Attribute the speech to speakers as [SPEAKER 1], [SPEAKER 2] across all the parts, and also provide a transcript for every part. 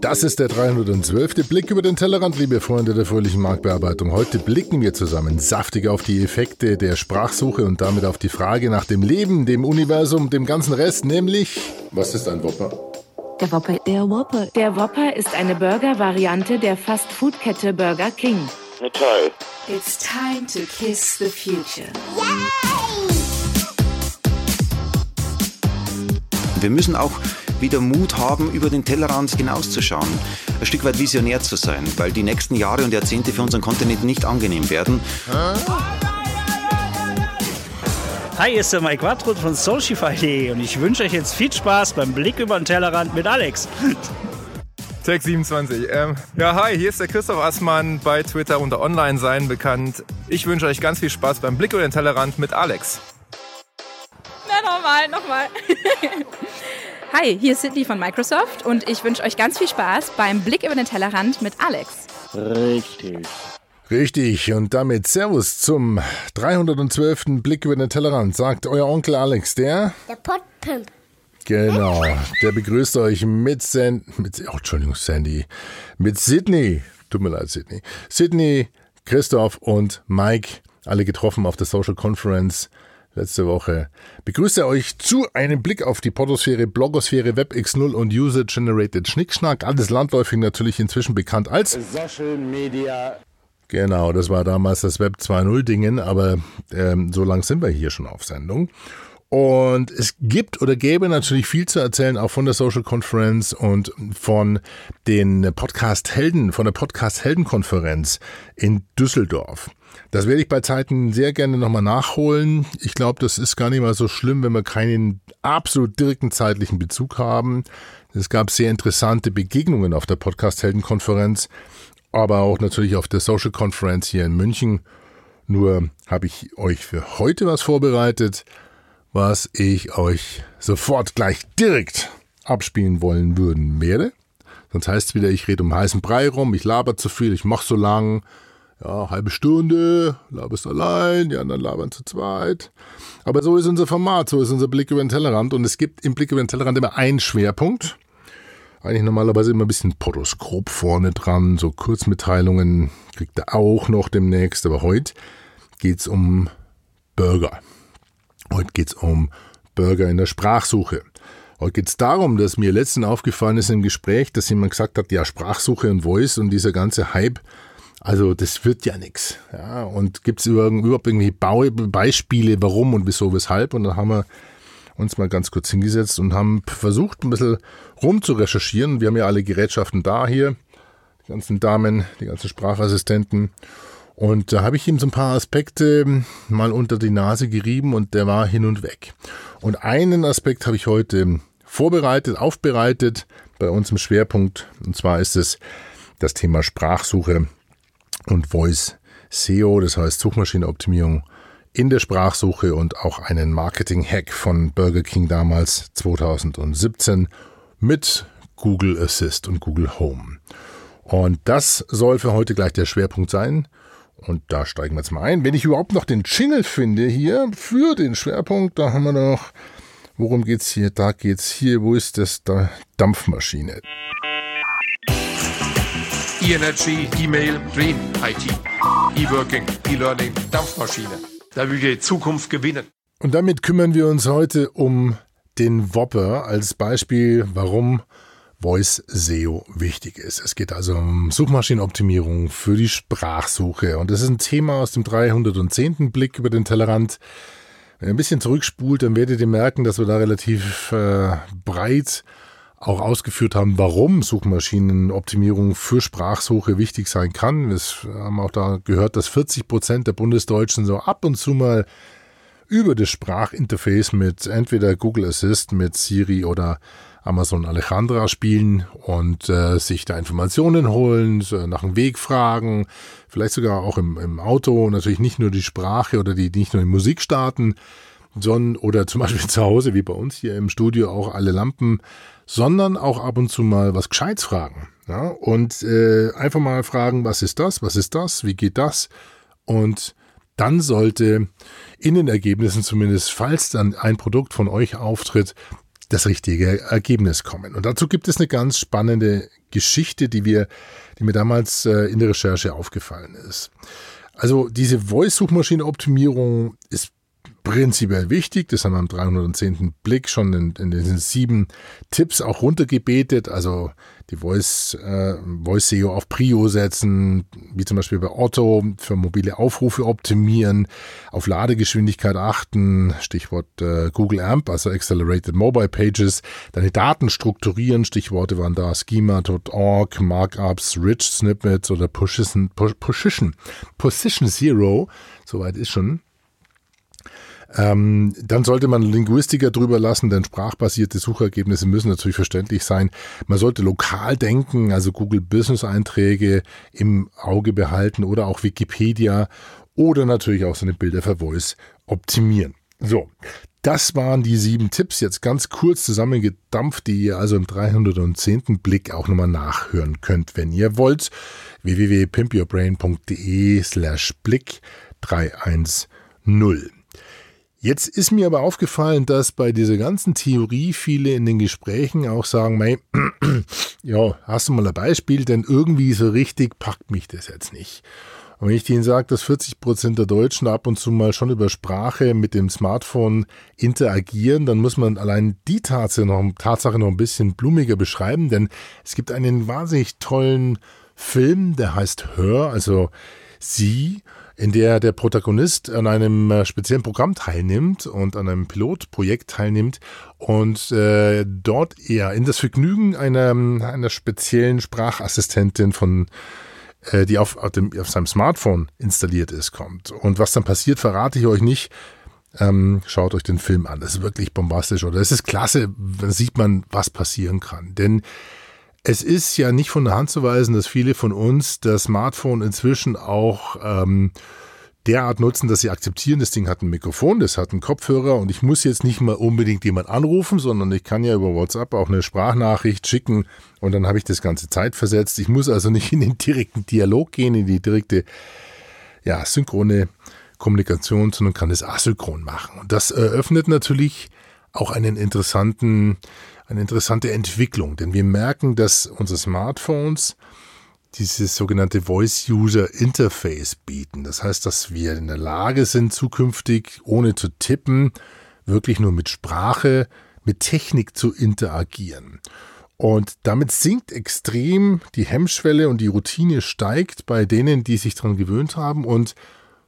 [SPEAKER 1] Das ist der 312. Blick über den Tellerrand, liebe Freunde der fröhlichen Marktbearbeitung. Heute blicken wir zusammen saftig auf die Effekte der Sprachsuche und damit auf die Frage nach dem Leben, dem Universum, dem ganzen Rest, nämlich was ist ein Whopper?
[SPEAKER 2] Der Whopper. Der Whopper.
[SPEAKER 3] Der Whopper ist eine Burger-Variante der Fast-Food-Kette Burger King.
[SPEAKER 4] Na toll.
[SPEAKER 5] It's time to kiss the future.
[SPEAKER 6] Wir müssen auch wieder Mut haben, über den Tellerrand hinauszuschauen, ein Stück weit visionär zu sein, weil die nächsten Jahre und Jahrzehnte für unseren Kontinent nicht angenehm werden.
[SPEAKER 7] Hi, hier ist der Mike Wattrud von Socify.de und ich wünsche euch jetzt viel Spaß beim Blick über den Tellerrand mit Alex.
[SPEAKER 8] Tech 27. Ähm, ja, hi, hier ist der Christoph Assmann bei Twitter unter Online sein bekannt. Ich wünsche euch ganz viel Spaß beim Blick über den Tellerrand mit Alex.
[SPEAKER 9] Na, nochmal, nochmal. Hi, hier ist Sidney von Microsoft und ich wünsche euch ganz viel Spaß beim Blick über den Tellerrand mit Alex.
[SPEAKER 4] Richtig.
[SPEAKER 1] Richtig, und damit Servus zum 312. Blick über den Tellerrand, sagt euer Onkel Alex, der?
[SPEAKER 10] Der Potpimp.
[SPEAKER 1] Genau, der begrüßt euch mit Sandy, mit, oh, Entschuldigung, Sandy, mit Sydney, tut mir leid, Sydney, Sydney, Christoph und Mike, alle getroffen auf der Social Conference letzte Woche. Begrüße euch zu einem Blick auf die Podosphäre, Blogosphäre, WebX0 und User-Generated Schnickschnack. Alles landläufig natürlich inzwischen bekannt als
[SPEAKER 4] Social Media.
[SPEAKER 1] Genau, das war damals das Web 2.0 Dingen, aber ähm, so lang sind wir hier schon auf Sendung. Und es gibt oder gäbe natürlich viel zu erzählen, auch von der Social Conference und von den Podcast Helden, von der Podcast Heldenkonferenz in Düsseldorf. Das werde ich bei Zeiten sehr gerne nochmal nachholen. Ich glaube, das ist gar nicht mal so schlimm, wenn wir keinen absolut direkten zeitlichen Bezug haben. Es gab sehr interessante Begegnungen auf der Podcast Heldenkonferenz, aber auch natürlich auf der Social Conference hier in München. Nur habe ich euch für heute was vorbereitet was ich euch sofort gleich direkt abspielen wollen würden werde. Sonst heißt es wieder, ich rede um heißen Brei rum, ich laber zu viel, ich mach so lang. Ja, halbe Stunde, laberst allein, die anderen labern zu zweit. Aber so ist unser Format, so ist unser Blick über den Tellerrand. Und es gibt im Blick über den Tellerrand immer einen Schwerpunkt. Eigentlich normalerweise immer ein bisschen Potoskop vorne dran, so Kurzmitteilungen kriegt er auch noch demnächst. Aber heute geht's um Burger. Heute geht es um Burger in der Sprachsuche. Heute geht es darum, dass mir letztens aufgefallen ist im Gespräch, dass jemand gesagt hat, ja, Sprachsuche und Voice und dieser ganze Hype, also das wird ja nichts. Ja, und gibt es überhaupt irgendwie Beispiele, warum und wieso, weshalb? Und dann haben wir uns mal ganz kurz hingesetzt und haben versucht, ein bisschen rum zu recherchieren. Wir haben ja alle Gerätschaften da hier, die ganzen Damen, die ganzen Sprachassistenten. Und da habe ich ihm so ein paar Aspekte mal unter die Nase gerieben und der war hin und weg. Und einen Aspekt habe ich heute vorbereitet, aufbereitet bei uns im Schwerpunkt. Und zwar ist es das Thema Sprachsuche und Voice SEO, das heißt Suchmaschinenoptimierung in der Sprachsuche und auch einen Marketing-Hack von Burger King damals 2017 mit Google Assist und Google Home. Und das soll für heute gleich der Schwerpunkt sein. Und da steigen wir jetzt mal ein. Wenn ich überhaupt noch den Jingle finde hier für den Schwerpunkt, da haben wir noch, worum geht's hier? Da geht's hier, wo ist das? Da Dampfmaschine.
[SPEAKER 11] E-Energy, E-Mail, Dream, IT, E-Working, E-Learning, Dampfmaschine. Da will die Zukunft gewinnen.
[SPEAKER 1] Und damit kümmern wir uns heute um den Whopper als Beispiel, warum Voice SEO wichtig ist. Es geht also um Suchmaschinenoptimierung für die Sprachsuche und das ist ein Thema aus dem 310. Blick über den Tellerrand. Wenn ihr ein bisschen zurückspult, dann werdet ihr merken, dass wir da relativ äh, breit auch ausgeführt haben, warum Suchmaschinenoptimierung für Sprachsuche wichtig sein kann. Wir haben auch da gehört, dass 40 Prozent der Bundesdeutschen so ab und zu mal über das Sprachinterface mit entweder Google Assist, mit Siri oder Amazon Alejandra spielen und äh, sich da Informationen holen, nach dem Weg fragen, vielleicht sogar auch im, im Auto, natürlich nicht nur die Sprache oder die nicht nur die Musik starten, sondern oder zum Beispiel zu Hause, wie bei uns hier im Studio auch alle Lampen, sondern auch ab und zu mal was Gescheites fragen. Ja? Und äh, einfach mal fragen, was ist das, was ist das, wie geht das? Und dann sollte in den Ergebnissen zumindest, falls dann ein Produkt von euch auftritt, das richtige Ergebnis kommen. Und dazu gibt es eine ganz spannende Geschichte, die wir, die mir damals äh, in der Recherche aufgefallen ist. Also diese Voice-Suchmaschine-Optimierung ist prinzipiell wichtig. Das haben wir am 310. Blick schon in, in diesen sieben Tipps auch runtergebetet. Also die Voice, äh, Voice SEO auf Prio setzen, wie zum Beispiel bei Otto, für mobile Aufrufe optimieren, auf Ladegeschwindigkeit achten, Stichwort äh, Google AMP, also Accelerated Mobile Pages, deine Daten strukturieren, Stichworte waren da schema.org, Markups, Rich Snippets oder Position, Position Zero, soweit ist schon. Ähm, dann sollte man Linguistiker drüber lassen, denn sprachbasierte Suchergebnisse müssen natürlich verständlich sein. Man sollte lokal denken, also Google Business Einträge im Auge behalten oder auch Wikipedia oder natürlich auch seine Bilder für Voice optimieren. So, das waren die sieben Tipps, jetzt ganz kurz zusammengedampft, die ihr also im 310. Blick auch nochmal nachhören könnt, wenn ihr wollt. www.pimpyourbrain.de slash Blick 310. Jetzt ist mir aber aufgefallen, dass bei dieser ganzen Theorie viele in den Gesprächen auch sagen, mei, ja, hast du mal ein Beispiel, denn irgendwie so richtig packt mich das jetzt nicht. Und wenn ich denen sage, dass 40 Prozent der Deutschen ab und zu mal schon über Sprache mit dem Smartphone interagieren, dann muss man allein die Tatsache noch, Tatsache noch ein bisschen blumiger beschreiben, denn es gibt einen wahnsinnig tollen Film, der heißt Hör, also sie, in der der Protagonist an einem äh, speziellen Programm teilnimmt und an einem Pilotprojekt teilnimmt und äh, dort ja in das Vergnügen einer, einer speziellen Sprachassistentin von äh, die auf, auf, dem, auf seinem Smartphone installiert ist, kommt. Und was dann passiert, verrate ich euch nicht. Ähm, schaut euch den Film an. Das ist wirklich bombastisch oder es ist klasse, da sieht man, was passieren kann. Denn es ist ja nicht von der Hand zu weisen, dass viele von uns das Smartphone inzwischen auch ähm, derart nutzen, dass sie akzeptieren, das Ding hat ein Mikrofon, das hat einen Kopfhörer und ich muss jetzt nicht mal unbedingt jemand anrufen, sondern ich kann ja über WhatsApp auch eine Sprachnachricht schicken und dann habe ich das ganze Zeit versetzt. Ich muss also nicht in den direkten Dialog gehen, in die direkte, ja, synchrone Kommunikation, sondern kann es asynchron machen. Und das eröffnet natürlich auch einen interessanten eine interessante Entwicklung, denn wir merken, dass unsere Smartphones dieses sogenannte Voice-User Interface bieten. Das heißt, dass wir in der Lage sind, zukünftig, ohne zu tippen, wirklich nur mit Sprache, mit Technik zu interagieren. Und damit sinkt extrem die Hemmschwelle und die Routine steigt bei denen, die sich daran gewöhnt haben. Und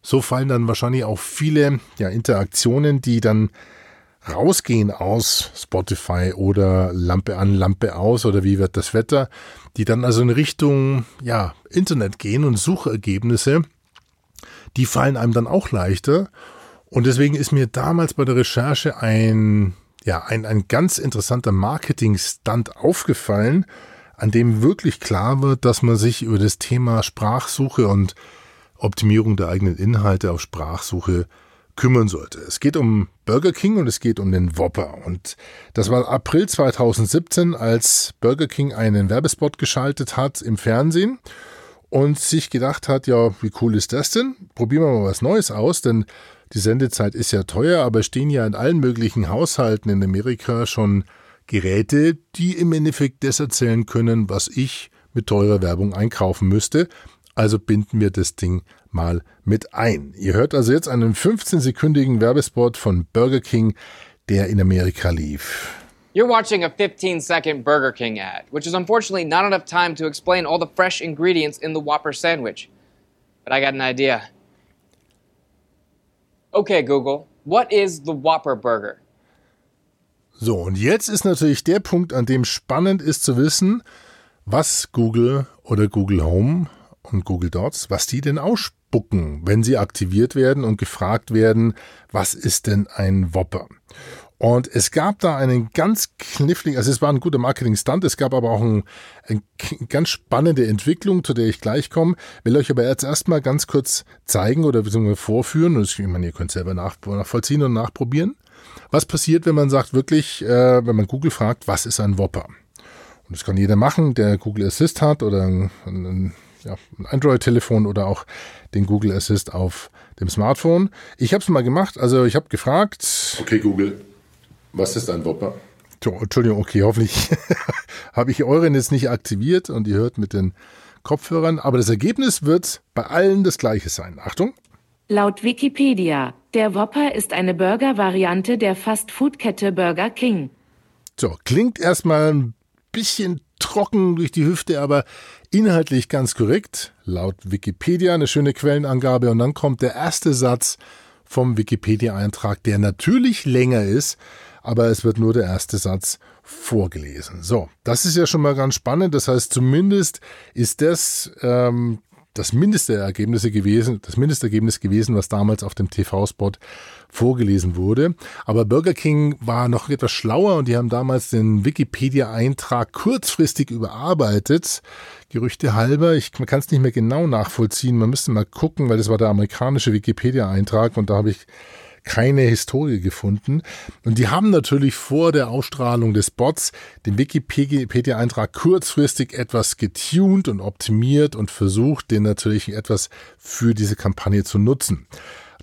[SPEAKER 1] so fallen dann wahrscheinlich auch viele ja, Interaktionen, die dann rausgehen aus Spotify oder Lampe an, Lampe aus oder wie wird das Wetter, die dann also in Richtung ja, Internet gehen und Suchergebnisse, die fallen einem dann auch leichter. Und deswegen ist mir damals bei der Recherche ein, ja, ein, ein ganz interessanter Marketing-Stunt aufgefallen, an dem wirklich klar wird, dass man sich über das Thema Sprachsuche und Optimierung der eigenen Inhalte auf Sprachsuche kümmern sollte. Es geht um Burger King und es geht um den Whopper. Und das war April 2017, als Burger King einen Werbespot geschaltet hat im Fernsehen und sich gedacht hat, ja, wie cool ist das denn? Probieren wir mal was Neues aus, denn die Sendezeit ist ja teuer, aber stehen ja in allen möglichen Haushalten in Amerika schon Geräte, die im Endeffekt das erzählen können, was ich mit teurer Werbung einkaufen müsste. Also binden wir das Ding mal mit ein. Ihr hört also jetzt einen 15-sekündigen Werbespot von Burger King, der in Amerika lief.
[SPEAKER 10] You're watching a 15 second Burger King ad, which is unfortunately not enough time to explain all the fresh ingredients in the Whopper sandwich. But I got an idea. Okay, Google, what is the Whopper Burger?
[SPEAKER 1] So, und jetzt ist natürlich der Punkt, an dem spannend ist zu wissen, was Google oder Google Home und Google Dots, was die denn ausspucken, wenn sie aktiviert werden und gefragt werden, was ist denn ein Whopper? Und es gab da einen ganz kniffligen, also es war ein guter Marketing-Stunt, es gab aber auch ein, eine ganz spannende Entwicklung, zu der ich gleich komme. Will euch aber jetzt erstmal ganz kurz zeigen oder beziehungsweise vorführen. Ich meine, ihr könnt selber nach, nachvollziehen und nachprobieren. Was passiert, wenn man sagt wirklich, äh, wenn man Google fragt, was ist ein Whopper? Und das kann jeder machen, der Google Assist hat oder ein, ein ja, ein Android-Telefon oder auch den Google Assist auf dem Smartphone. Ich habe es mal gemacht, also ich habe gefragt.
[SPEAKER 12] Okay, Google, was ist ein Whopper?
[SPEAKER 1] Entschuldigung, okay, hoffentlich habe ich euren jetzt nicht aktiviert und ihr hört mit den Kopfhörern, aber das Ergebnis wird bei allen das gleiche sein. Achtung.
[SPEAKER 3] Laut Wikipedia, der Whopper ist eine Burger-Variante der Fast-Food-Kette Burger King.
[SPEAKER 1] So, klingt erstmal ein bisschen trocken durch die Hüfte, aber inhaltlich ganz korrekt. Laut Wikipedia eine schöne Quellenangabe und dann kommt der erste Satz vom Wikipedia-Eintrag, der natürlich länger ist, aber es wird nur der erste Satz vorgelesen. So, das ist ja schon mal ganz spannend. Das heißt, zumindest ist das ähm, das Mindestergebnis gewesen, das Mindestergebnis gewesen, was damals auf dem TV-Spot vorgelesen wurde. Aber Burger King war noch etwas schlauer und die haben damals den Wikipedia-Eintrag kurzfristig überarbeitet. Gerüchte halber, ich kann es nicht mehr genau nachvollziehen. Man müsste mal gucken, weil das war der amerikanische Wikipedia-Eintrag und da habe ich keine Historie gefunden. Und die haben natürlich vor der Ausstrahlung des Bots den Wikipedia-Eintrag kurzfristig etwas getuned und optimiert und versucht, den natürlich etwas für diese Kampagne zu nutzen.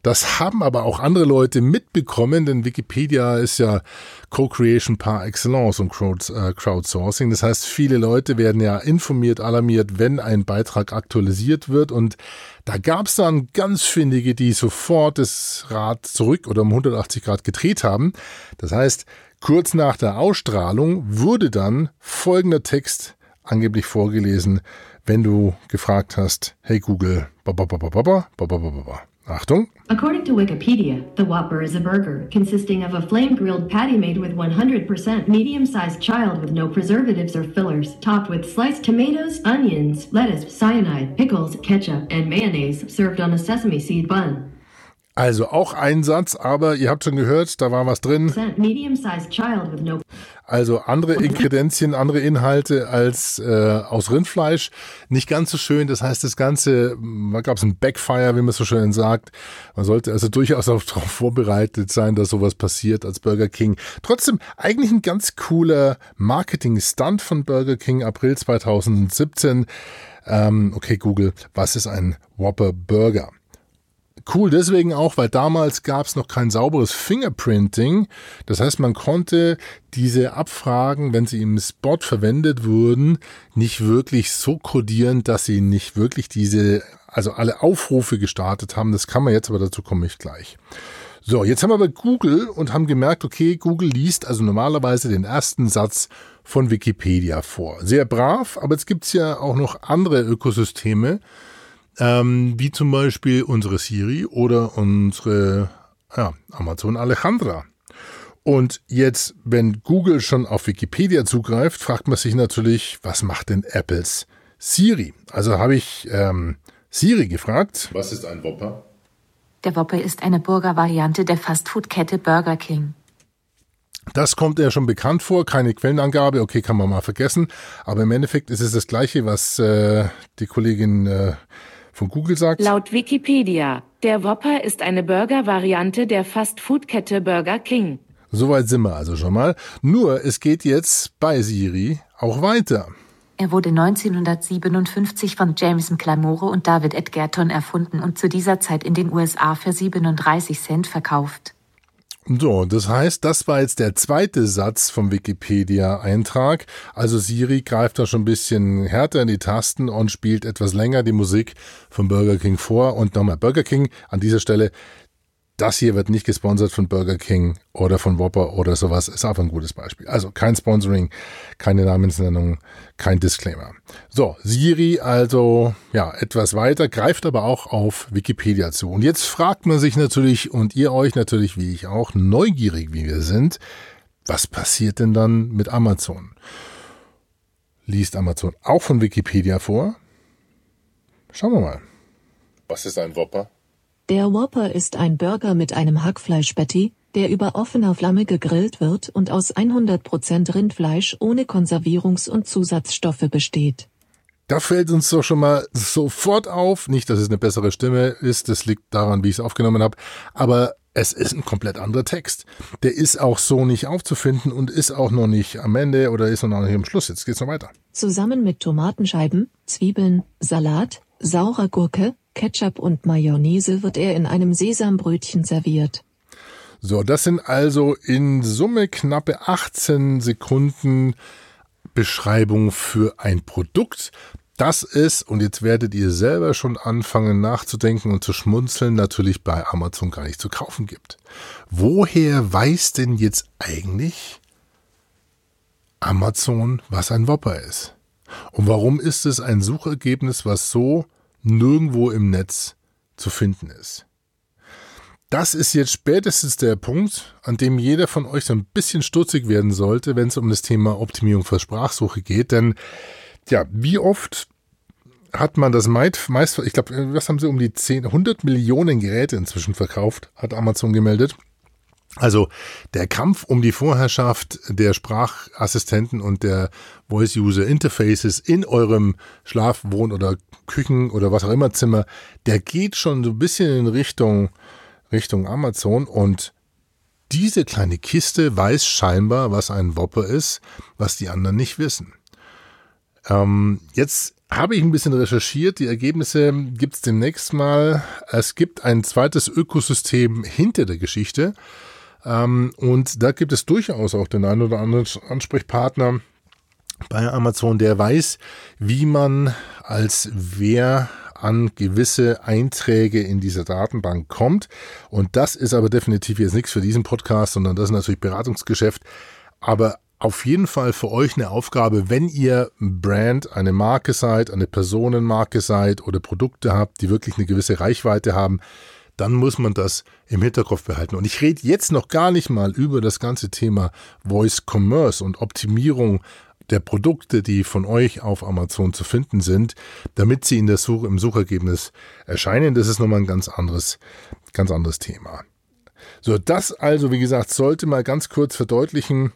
[SPEAKER 1] Das haben aber auch andere Leute mitbekommen, denn Wikipedia ist ja Co-Creation par excellence und äh, Crowdsourcing. Das heißt, viele Leute werden ja informiert, alarmiert, wenn ein Beitrag aktualisiert wird. Und da gab es dann ganz findige, die sofort das Rad zurück oder um 180 Grad gedreht haben. Das heißt, kurz nach der Ausstrahlung wurde dann folgender Text angeblich vorgelesen, wenn du gefragt hast, hey Google, ba ba ba ba ba ba ba ba ba ba. Achtung.
[SPEAKER 12] According to Wikipedia, the Whopper is a burger consisting of a flame grilled patty made with 100% medium sized child with no preservatives or fillers, topped with sliced tomatoes, onions, lettuce, cyanide, pickles, ketchup, and mayonnaise, served on a sesame seed bun.
[SPEAKER 1] Also auch ein Satz, aber ihr habt schon gehört, da war was drin. Also andere Ingredienzien, andere Inhalte als äh, aus Rindfleisch. Nicht ganz so schön. Das heißt, das Ganze, da gab es ein Backfire, wie man so schön sagt. Man sollte also durchaus auch darauf vorbereitet sein, dass sowas passiert als Burger King. Trotzdem eigentlich ein ganz cooler Marketing-Stunt von Burger King, April 2017. Ähm, okay, Google, was ist ein Whopper Burger? Cool deswegen auch, weil damals gab es noch kein sauberes Fingerprinting. Das heißt, man konnte diese Abfragen, wenn sie im Spot verwendet wurden, nicht wirklich so kodieren, dass sie nicht wirklich diese, also alle Aufrufe gestartet haben. Das kann man jetzt, aber dazu komme ich gleich. So, jetzt haben wir aber Google und haben gemerkt, okay, Google liest also normalerweise den ersten Satz von Wikipedia vor. Sehr brav, aber jetzt gibt's ja auch noch andere Ökosysteme, ähm, wie zum Beispiel unsere Siri oder unsere ja, Amazon Alejandra. Und jetzt, wenn Google schon auf Wikipedia zugreift, fragt man sich natürlich, was macht denn Apples Siri? Also habe ich ähm, Siri gefragt.
[SPEAKER 13] Was ist ein Whopper?
[SPEAKER 2] Der Whopper ist eine Burger-Variante der Fastfood-Kette Burger King.
[SPEAKER 1] Das kommt ja schon bekannt vor, keine Quellenangabe, okay, kann man mal vergessen. Aber im Endeffekt ist es das Gleiche, was äh, die Kollegin äh, von Google sagt?
[SPEAKER 3] Laut Wikipedia, der Whopper ist eine Burger-Variante der Fast-Food-Kette Burger King.
[SPEAKER 1] Soweit sind wir also schon mal. Nur, es geht jetzt bei Siri auch weiter.
[SPEAKER 2] Er wurde 1957 von Jameson Clamore und David Edgerton erfunden und zu dieser Zeit in den USA für 37 Cent verkauft.
[SPEAKER 1] So, das heißt, das war jetzt der zweite Satz vom Wikipedia-Eintrag. Also Siri greift da schon ein bisschen härter in die Tasten und spielt etwas länger die Musik von Burger King vor. Und nochmal Burger King an dieser Stelle das hier wird nicht gesponsert von Burger King oder von Whopper oder sowas. Ist einfach ein gutes Beispiel. Also kein Sponsoring, keine Namensnennung, kein Disclaimer. So, Siri also, ja, etwas weiter, greift aber auch auf Wikipedia zu. Und jetzt fragt man sich natürlich und ihr euch natürlich, wie ich auch, neugierig wie wir sind, was passiert denn dann mit Amazon? Liest Amazon auch von Wikipedia vor? Schauen wir mal.
[SPEAKER 13] Was ist ein Whopper?
[SPEAKER 14] Der Whopper ist ein Burger mit einem Hackfleisch-Patty, der über offener Flamme gegrillt wird und aus 100% Rindfleisch ohne Konservierungs- und Zusatzstoffe besteht.
[SPEAKER 1] Da fällt uns doch schon mal sofort auf, nicht, dass es eine bessere Stimme ist, das liegt daran, wie ich es aufgenommen habe, aber es ist ein komplett anderer Text. Der ist auch so nicht aufzufinden und ist auch noch nicht am Ende oder ist noch nicht am Schluss. Jetzt geht's noch weiter.
[SPEAKER 14] Zusammen mit Tomatenscheiben, Zwiebeln, Salat, saurer Gurke, Ketchup und Mayonnaise wird er in einem Sesambrötchen serviert.
[SPEAKER 1] So, das sind also in Summe knappe 18 Sekunden Beschreibung für ein Produkt, das ist, und jetzt werdet ihr selber schon anfangen nachzudenken und zu schmunzeln, natürlich bei Amazon gar nicht zu kaufen gibt. Woher weiß denn jetzt eigentlich Amazon, was ein Whopper ist? Und warum ist es ein Suchergebnis, was so nirgendwo im Netz zu finden ist? Das ist jetzt spätestens der Punkt, an dem jeder von euch so ein bisschen stutzig werden sollte, wenn es um das Thema Optimierung für Sprachsuche geht. Denn ja, wie oft hat man das meist, ich glaube, was haben sie um die 10, 100 Millionen Geräte inzwischen verkauft, hat Amazon gemeldet. Also der Kampf um die Vorherrschaft der Sprachassistenten und der Voice User Interfaces in eurem Schlaf-, Wohn- oder Küchen- oder was auch immer Zimmer, der geht schon so ein bisschen in Richtung Richtung Amazon und diese kleine Kiste weiß scheinbar, was ein Whopper ist, was die anderen nicht wissen. Ähm, jetzt habe ich ein bisschen recherchiert. Die Ergebnisse gibt es demnächst mal. Es gibt ein zweites Ökosystem hinter der Geschichte. Ähm, und da gibt es durchaus auch den einen oder anderen Ansprechpartner bei Amazon, der weiß, wie man als wer an gewisse Einträge in dieser Datenbank kommt. Und das ist aber definitiv jetzt nichts für diesen Podcast, sondern das ist natürlich Beratungsgeschäft. Aber auf jeden Fall für euch eine Aufgabe, wenn ihr Brand, eine Marke seid, eine Personenmarke seid oder Produkte habt, die wirklich eine gewisse Reichweite haben, dann muss man das im Hinterkopf behalten. Und ich rede jetzt noch gar nicht mal über das ganze Thema Voice Commerce und Optimierung der Produkte, die von euch auf Amazon zu finden sind, damit sie in der Suche, im Suchergebnis erscheinen. Das ist nochmal ein ganz anderes, ganz anderes Thema. So, das also, wie gesagt, sollte mal ganz kurz verdeutlichen,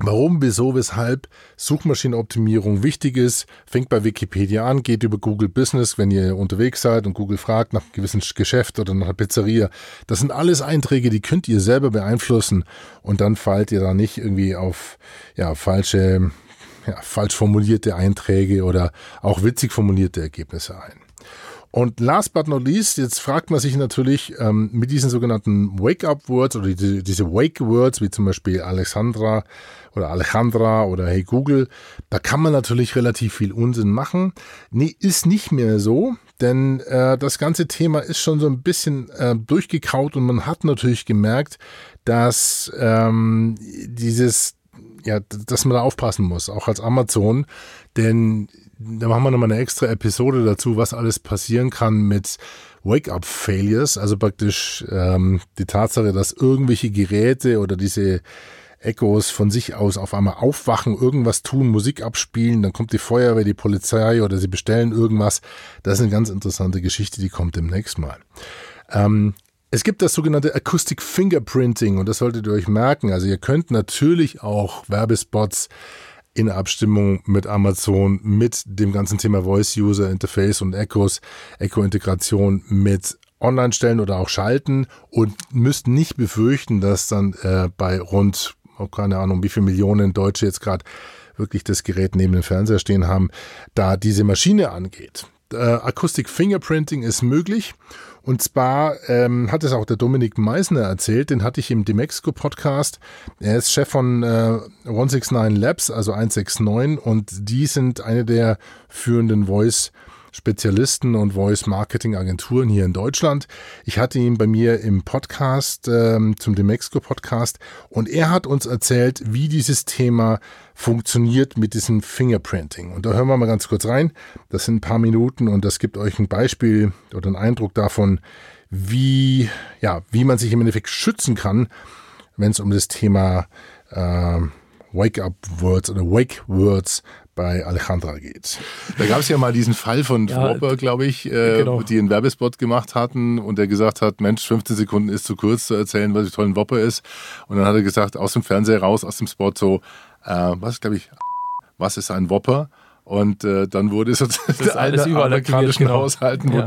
[SPEAKER 1] Warum, wieso, weshalb Suchmaschinenoptimierung wichtig ist, fängt bei Wikipedia an, geht über Google Business, wenn ihr unterwegs seid und Google fragt nach einem gewissen Geschäft oder nach einer Pizzeria. Das sind alles Einträge, die könnt ihr selber beeinflussen und dann fallt ihr da nicht irgendwie auf ja, falsche ja, falsch formulierte Einträge oder auch witzig formulierte Ergebnisse ein. Und last but not least, jetzt fragt man sich natürlich ähm, mit diesen sogenannten Wake-up-Words oder die, diese Wake-Words, wie zum Beispiel Alexandra oder Alejandra oder Hey Google, da kann man natürlich relativ viel Unsinn machen. Nee, ist nicht mehr so, denn äh, das ganze Thema ist schon so ein bisschen äh, durchgekaut und man hat natürlich gemerkt, dass ähm, dieses ja, dass man da aufpassen muss, auch als Amazon, denn da machen wir nochmal eine extra Episode dazu, was alles passieren kann mit Wake-up-Failures, also praktisch ähm, die Tatsache, dass irgendwelche Geräte oder diese Echos von sich aus auf einmal aufwachen, irgendwas tun, Musik abspielen, dann kommt die Feuerwehr, die Polizei oder sie bestellen irgendwas. Das ist eine ganz interessante Geschichte, die kommt demnächst mal. Ähm, es gibt das sogenannte Acoustic Fingerprinting und das solltet ihr euch merken. Also ihr könnt natürlich auch Werbespots in Abstimmung mit Amazon, mit dem ganzen Thema Voice User Interface und Echos, Echo-Integration mit online stellen oder auch schalten und müsst nicht befürchten, dass dann äh, bei rund, oh, keine Ahnung, wie viele Millionen Deutsche jetzt gerade wirklich das Gerät neben dem Fernseher stehen haben, da diese Maschine angeht. Äh, Acoustic Fingerprinting ist möglich und zwar ähm, hat es auch der Dominik Meisner erzählt, den hatte ich im Demexco Podcast. Er ist Chef von äh, 169 Labs, also 169, und die sind eine der führenden Voice- Spezialisten und Voice-Marketing-Agenturen hier in Deutschland. Ich hatte ihn bei mir im Podcast, ähm, zum Demexco-Podcast, und er hat uns erzählt, wie dieses Thema funktioniert mit diesem Fingerprinting. Und da hören wir mal ganz kurz rein. Das sind ein paar Minuten und das gibt euch ein Beispiel oder einen Eindruck davon, wie, ja, wie man sich im Endeffekt schützen kann, wenn es um das Thema äh, Wake-up-Words oder Wake-Words bei Alejandra geht. Da gab es ja mal diesen Fall von ja, Whopper, glaube ich, äh, genau. die einen Werbespot gemacht hatten und der gesagt hat, Mensch, 15 Sekunden ist zu kurz zu erzählen, was ein toller Whopper ist. Und dann hat er gesagt, aus dem Fernseher raus, aus dem Spot so, äh, was glaube ich, was ist ein Whopper? Und äh, dann wurde so
[SPEAKER 15] das alles überall amerikanischen
[SPEAKER 1] genau. Haushalten. Ja.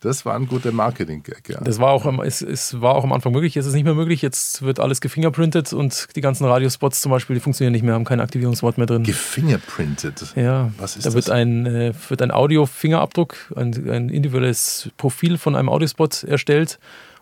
[SPEAKER 1] das war ein guter Marketing-Gag, ja.
[SPEAKER 15] Das war auch, es, es war auch am Anfang möglich, jetzt ist es nicht mehr möglich. Jetzt wird alles gefingerprintet und die ganzen Radiospots zum Beispiel, die funktionieren nicht mehr, haben kein Aktivierungswort mehr drin.
[SPEAKER 1] Gefingerprintet?
[SPEAKER 15] Ja.
[SPEAKER 1] Was ist
[SPEAKER 15] da
[SPEAKER 1] das?
[SPEAKER 15] wird ein, äh, wird ein Audio-Fingerabdruck, ein, ein individuelles Profil von einem Audiospot erstellt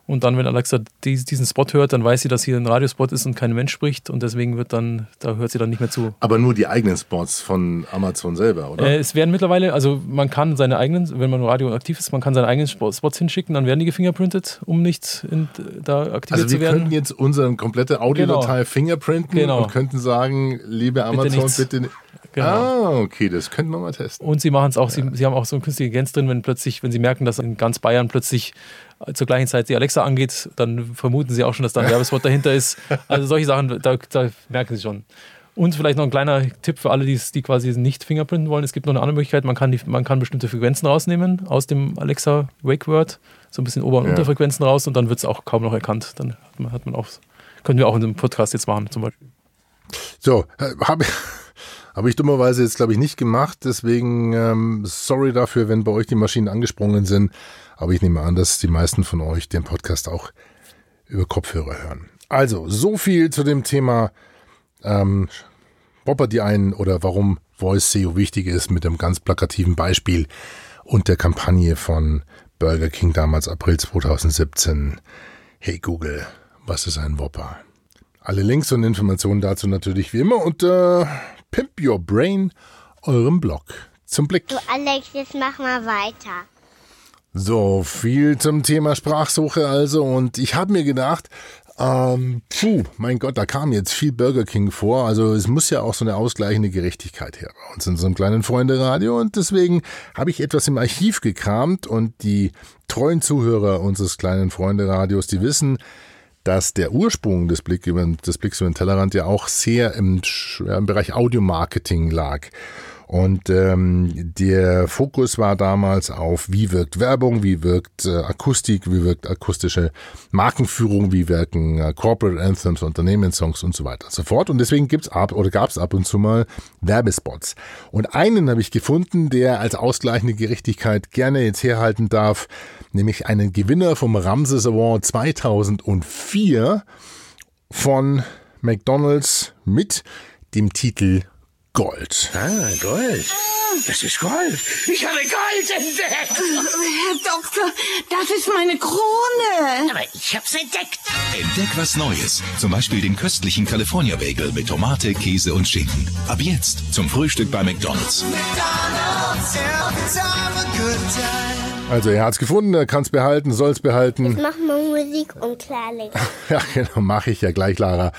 [SPEAKER 15] Und dann, wenn Alexa diesen Spot hört, dann weiß sie, dass hier ein Radiospot ist und kein Mensch spricht und deswegen wird dann, da hört sie dann nicht mehr zu.
[SPEAKER 1] Aber nur die eigenen Spots von Amazon selber, oder?
[SPEAKER 15] Äh, es werden mittlerweile, also man kann seine eigenen, wenn man Radio aktiv ist, man kann seine eigenen Spots hinschicken, dann werden die gefingerprintet, um nicht in, da aktiviert
[SPEAKER 1] also
[SPEAKER 15] zu werden.
[SPEAKER 1] wir könnten jetzt unsere komplette Audiodatei
[SPEAKER 15] Genau.
[SPEAKER 1] fingerprinten
[SPEAKER 15] Genau.
[SPEAKER 1] und könnten sagen, liebe Amazon, bitte. ni-
[SPEAKER 15] Genau.
[SPEAKER 1] Ah, okay, das könnten wir mal testen.
[SPEAKER 15] Und sie machen es auch, sie, sie haben auch so eine künstliche Intelligenz drin, wenn plötzlich, wenn sie merken, dass in ganz Bayern plötzlich zur gleichen Zeit die Alexa angeht, dann vermuten sie auch schon, dass da ein Werbespot dahinter ist. Also solche Sachen, da, da merken sie schon. Und vielleicht noch ein kleiner Tipp für alle, die, die quasi nicht fingerprinten wollen. Es gibt noch eine andere Möglichkeit, man kann, die, man kann bestimmte Frequenzen rausnehmen aus dem Alexa Wake Word, so ein bisschen Ober- und
[SPEAKER 1] Ja.
[SPEAKER 15] Unterfrequenzen raus und dann wird es auch kaum noch erkannt. Dann hat man, hat man auch, können wir auch in einem Podcast jetzt machen zum Beispiel.
[SPEAKER 1] So, habe hab ich dummerweise jetzt, glaube ich, nicht gemacht. Deswegen ähm, sorry dafür, wenn bei euch die Maschinen angesprungen sind. Aber ich nehme an, dass die meisten von euch den Podcast auch über Kopfhörer hören. Also, so viel zu dem Thema ähm, Whopper die einen oder warum Voice SEO wichtig ist mit einem ganz plakativen Beispiel und der Kampagne von Burger King damals April 2017. Hey Google, was ist ein Whopper? Alle Links und Informationen dazu natürlich wie immer unter Pimp Your Brain, eurem Blog. Zum Blick.
[SPEAKER 16] Du Alex, jetzt mach mal weiter.
[SPEAKER 1] So, viel zum Thema Sprachsuche also. Und ich habe mir gedacht, ähm, puh, mein Gott, da kam jetzt viel Burger King vor. Also es muss ja auch so eine ausgleichende Gerechtigkeit her bei uns in so einem kleinen Freunde-Radio. Und deswegen habe ich etwas im Archiv gekramt und die treuen Zuhörer unseres kleinen Freunde-Radios, die wissen, dass der Ursprung des, Blick über, des Blicks über den Tellerrand ja auch sehr im, im Bereich Audiomarketing lag. Und ähm, der Fokus war damals auf, wie wirkt Werbung, wie wirkt äh, Akustik, wie wirkt akustische Markenführung, wie wirken äh, Corporate Anthems, Unternehmenssongs und so weiter und so fort. Und deswegen gibt's ab oder gab's ab und zu mal Werbespots. Und einen habe ich gefunden, der als ausgleichende Gerechtigkeit gerne jetzt herhalten darf, nämlich einen Gewinner vom Ramses Award 2004 von McDonald's mit dem Titel Gold.
[SPEAKER 17] Ah, Gold. Das ist Gold. Ich habe Gold entdeckt.
[SPEAKER 18] Herr Doktor, das ist meine Krone.
[SPEAKER 17] Aber ich hab's entdeckt.
[SPEAKER 19] Entdeck was Neues. Zum Beispiel den köstlichen California Bagel mit Tomate, Käse und Schinken. Ab jetzt zum Frühstück bei McDonald's.
[SPEAKER 1] Also er hat's gefunden, er kann's behalten, soll's behalten.
[SPEAKER 16] Mach mal Musik und Klarling.
[SPEAKER 1] Ja, genau, mache ich ja gleich, Lara.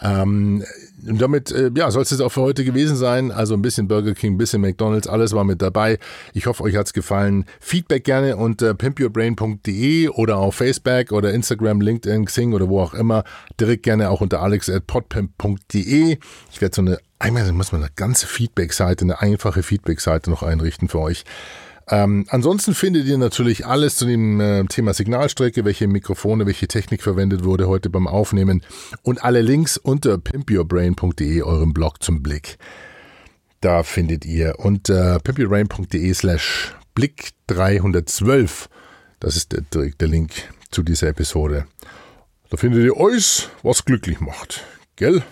[SPEAKER 1] Ähm, und damit, äh, ja, soll es jetzt auch für heute gewesen sein. Also ein bisschen Burger King, ein bisschen McDonalds, alles war mit dabei. Ich hoffe, euch hat's gefallen. Feedback gerne unter pimpyourbrain.de oder auf Facebook oder Instagram, LinkedIn, Xing oder wo auch immer. Direkt gerne auch unter alex.podpimp.de. Ich werde so eine, einmal muss man eine ganze Feedback-Seite, eine einfache Feedback-Seite noch einrichten für euch. Ähm, ansonsten findet ihr natürlich alles zu dem äh, Thema Signalstrecke, welche Mikrofone, welche Technik verwendet wurde heute beim Aufnehmen und alle Links unter pimpyourbrain.de, eurem Blog zum Blick. Da findet ihr unter pimpyourbrain.de slash blick 312. Das ist der direkte Link zu dieser Episode. Da findet ihr euch, was glücklich macht. Gell?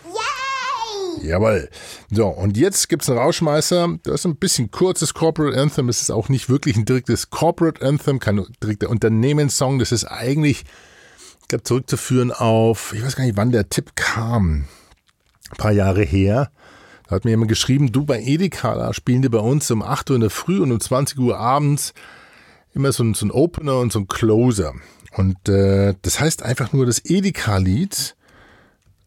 [SPEAKER 1] Jawohl. So, und jetzt gibt's einen Rauschmeißer. Das ist ein bisschen kurzes Corporate Anthem. Es ist auch nicht wirklich ein direktes Corporate Anthem, kein direkter Unternehmenssong. Das ist eigentlich, ich glaube, zurückzuführen auf, ich weiß gar nicht, wann der Tipp kam. Ein paar Jahre her. Da hat mir jemand geschrieben, du bei Edeka, da spielen die bei uns um 8 Uhr in der Früh und um 20 Uhr abends immer so ein, so ein Opener und so ein Closer. Und äh, das heißt einfach nur das Edeka-Lied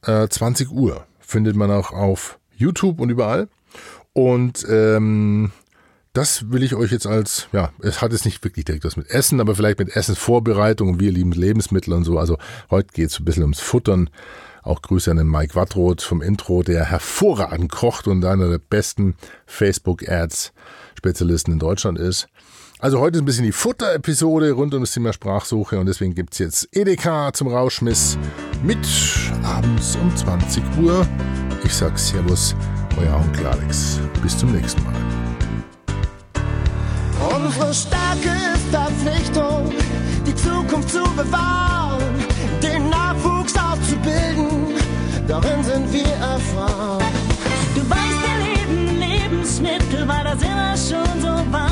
[SPEAKER 1] äh, 20 Uhr. Findet man auch auf YouTube und überall. Und ähm, das will ich euch jetzt als, ja, es hat jetzt nicht wirklich direkt was mit Essen, aber vielleicht mit Essensvorbereitung und wir lieben Lebensmittel und so. Also heute geht es ein bisschen ums Futtern. Auch Grüße an den Mike Wattroth vom Intro, der hervorragend kocht und einer der besten Facebook-Ads-Spezialisten in Deutschland ist. Also heute ist ein bisschen die Futter-Episode rund um das Thema Sprachsuche und deswegen gibt es jetzt Edeka zum Rauschmiss mit abends um 20 Uhr. Ich sage Servus, euer Onkel Alex. Bis zum nächsten Mal.
[SPEAKER 20] Unsere Stärke ist das Verpflichtung, die Zukunft zu bewahren, den Nachwuchs auszubilden, darin sind wir erfahren.
[SPEAKER 21] Du weißt, wir leben Lebensmittel, weil das immer schon so war.